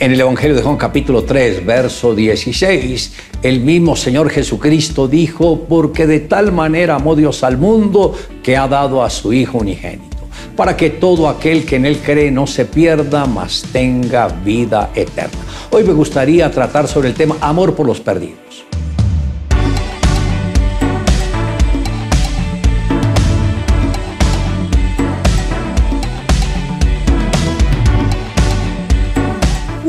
En el Evangelio de Juan capítulo 3, verso 16, el mismo Señor Jesucristo dijo, porque de tal manera amó Dios al mundo que ha dado a su Hijo unigénito, para que todo aquel que en Él cree no se pierda, mas tenga vida eterna. Hoy me gustaría tratar sobre el tema amor por los perdidos.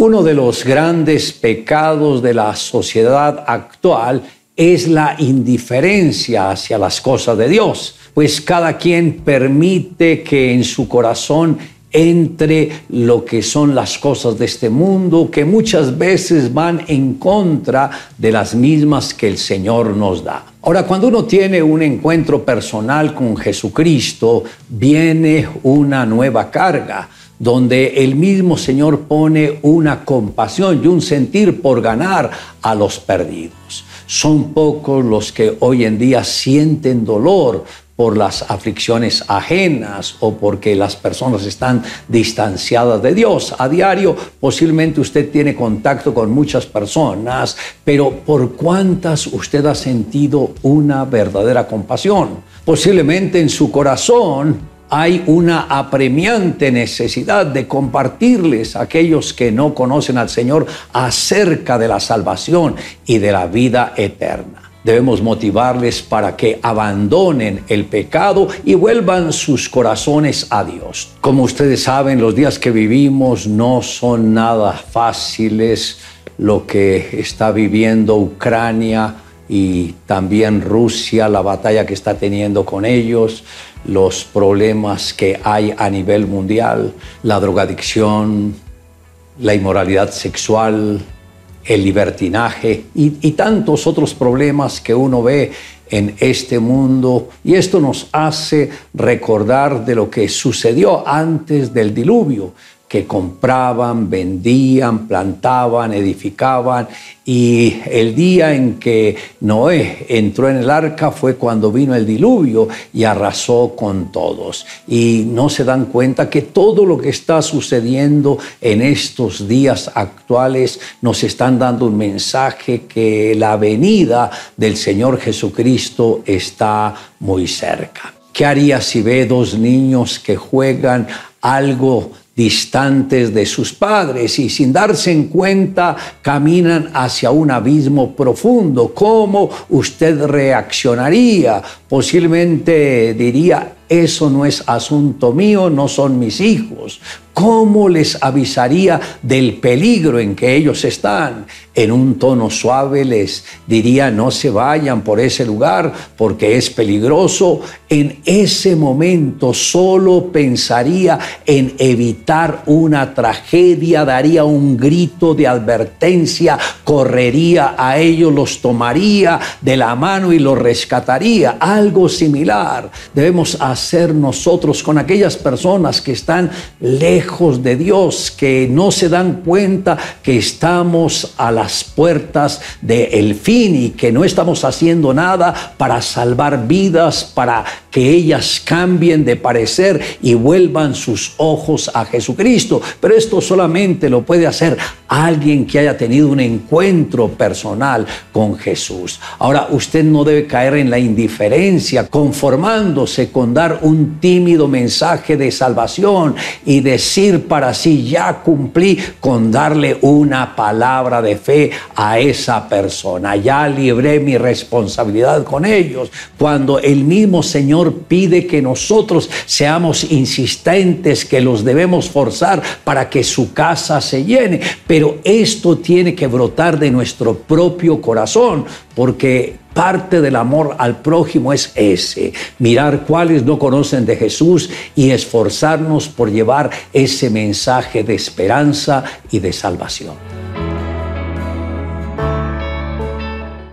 Uno de los grandes pecados de la sociedad actual es la indiferencia hacia las cosas de Dios, pues cada quien permite que en su corazón entre lo que son las cosas de este mundo, que muchas veces van en contra de las mismas que el Señor nos da. Ahora, cuando uno tiene un encuentro personal con Jesucristo, viene una nueva carga donde el mismo Señor pone una compasión y un sentir por ganar a los perdidos. Son pocos los que hoy en día sienten dolor por las aflicciones ajenas o porque las personas están distanciadas de Dios. A diario posiblemente usted tiene contacto con muchas personas, pero ¿por cuántas usted ha sentido una verdadera compasión? Posiblemente en su corazón hay una apremiante necesidad de compartirles a aquellos que no conocen al Señor acerca de la salvación y de la vida eterna. Debemos motivarles para que abandonen el pecado y vuelvan sus corazones a Dios. Como ustedes saben, los días que vivimos no son nada fáciles. Lo que está viviendo Ucrania y también Rusia, la batalla que está teniendo con ellos, los problemas que hay a nivel mundial, la drogadicción, la inmoralidad sexual, el libertinaje y, tantos otros problemas que uno ve en este mundo. Y esto nos hace recordar de lo que sucedió antes del diluvio que compraban, vendían, plantaban, edificaban. Y el día en que Noé entró en el arca fue cuando vino el diluvio y arrasó con todos. Y no se dan cuenta que todo lo que está sucediendo en estos días actuales nos están dando un mensaje que la venida del Señor Jesucristo está muy cerca. ¿Qué haría si ve dos niños que juegan algo distantes de sus padres y sin darse en cuenta caminan hacia un abismo profundo. ¿Cómo usted reaccionaría? Posiblemente diría, eso no es asunto mío, no son mis hijos. ¿Cómo les avisaría del peligro en que ellos están? En un tono suave les diría, no se vayan por ese lugar porque es peligroso. En ese momento solo pensaría en evitar una tragedia, daría un grito de advertencia, correría a ellos, los tomaría de la mano y los rescataría. Algo similar debemos hacer hacer nosotros con aquellas personas que están lejos de Dios, que no se dan cuenta que estamos a las puertas del fin y que no estamos haciendo nada para salvar vidas, para que ellas cambien de parecer y vuelvan sus ojos a Jesucristo. Pero esto solamente lo puede hacer alguien que haya tenido un encuentro personal con Jesús. Ahora, usted no debe caer en la indiferencia, conformándose con un tímido mensaje de salvación y decir para sí, ya cumplí con darle una palabra de fe a esa persona, ya libré mi responsabilidad con ellos. Cuando el mismo Señor pide que nosotros seamos insistentes, que los debemos forzar para que su casa se llene. Pero esto tiene que brotar de nuestro propio corazón, porque parte del amor al prójimo es ese, mirar cuáles no conocen de Jesús y esforzarnos por llevar ese mensaje de esperanza y de salvación.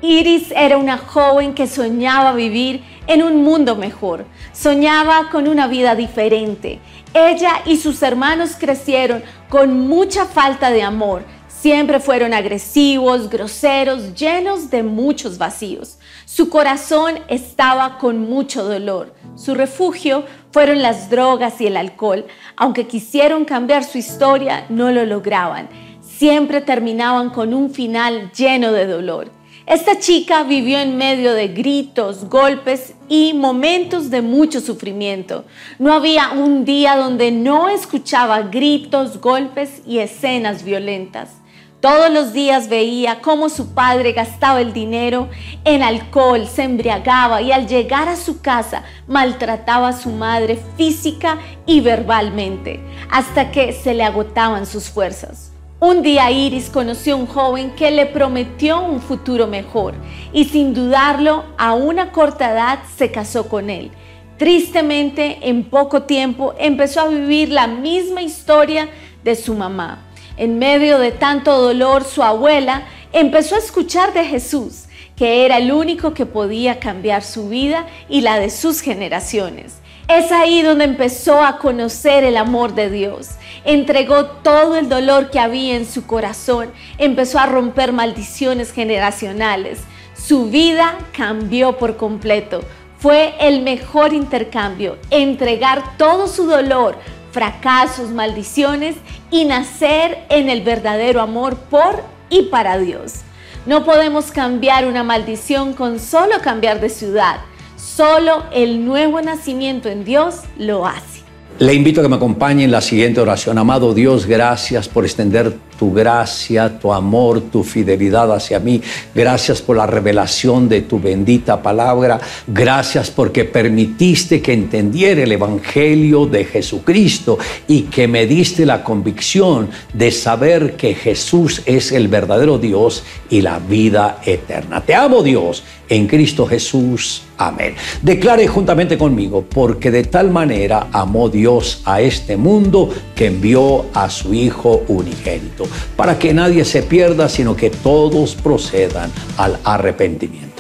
Iris era una joven que soñaba vivir en un mundo mejor. Soñaba con una vida diferente. Ella y sus hermanos crecieron con mucha falta de amor. Siempre fueron agresivos, groseros, llenos de muchos vacíos. Su corazón estaba con mucho dolor. Su refugio fueron las drogas y el alcohol. Aunque quisieron cambiar su historia, no lo lograban siempre terminaban con un final lleno de dolor. Esta chica vivió en medio de gritos, golpes y momentos de mucho sufrimiento. No había un día donde no escuchaba gritos, golpes y escenas violentas. Todos los días veía cómo su padre gastaba el dinero en alcohol, se embriagaba y al llegar a su casa maltrataba a su madre física y verbalmente, hasta que se le agotaban sus fuerzas. Un día Iris conoció a un joven que le prometió un futuro mejor y sin dudarlo, a una corta edad se casó con él. Tristemente, en poco tiempo empezó a vivir la misma historia de su mamá. En medio de tanto dolor, su abuela empezó a escuchar de Jesús, que era el único que podía cambiar su vida y la de sus generaciones. Es ahí donde empezó a conocer el amor de Dios. Entregó todo el dolor que había en su corazón. Empezó a romper maldiciones generacionales. Su vida cambió por completo. Fue el mejor intercambio, entregar todo su dolor, fracasos, maldiciones y nacer en el verdadero amor por y para Dios. No podemos cambiar una maldición con solo cambiar de ciudad. Solo el nuevo nacimiento en Dios lo hace. Le invito a que me acompañe en la siguiente oración. Amado Dios, gracias por extender tu gracia, tu amor, tu fidelidad hacia mí. Gracias por la revelación de tu bendita palabra. Gracias porque permitiste que entendiera el Evangelio de Jesucristo y que me diste la convicción de saber que Jesús es el verdadero Dios y la vida eterna. Te amo Dios en Cristo Jesús. Amén. Declare juntamente conmigo, porque de tal manera amó Dios a este mundo que envió a su Hijo unigénito para que nadie se pierda, sino que todos procedan al arrepentimiento.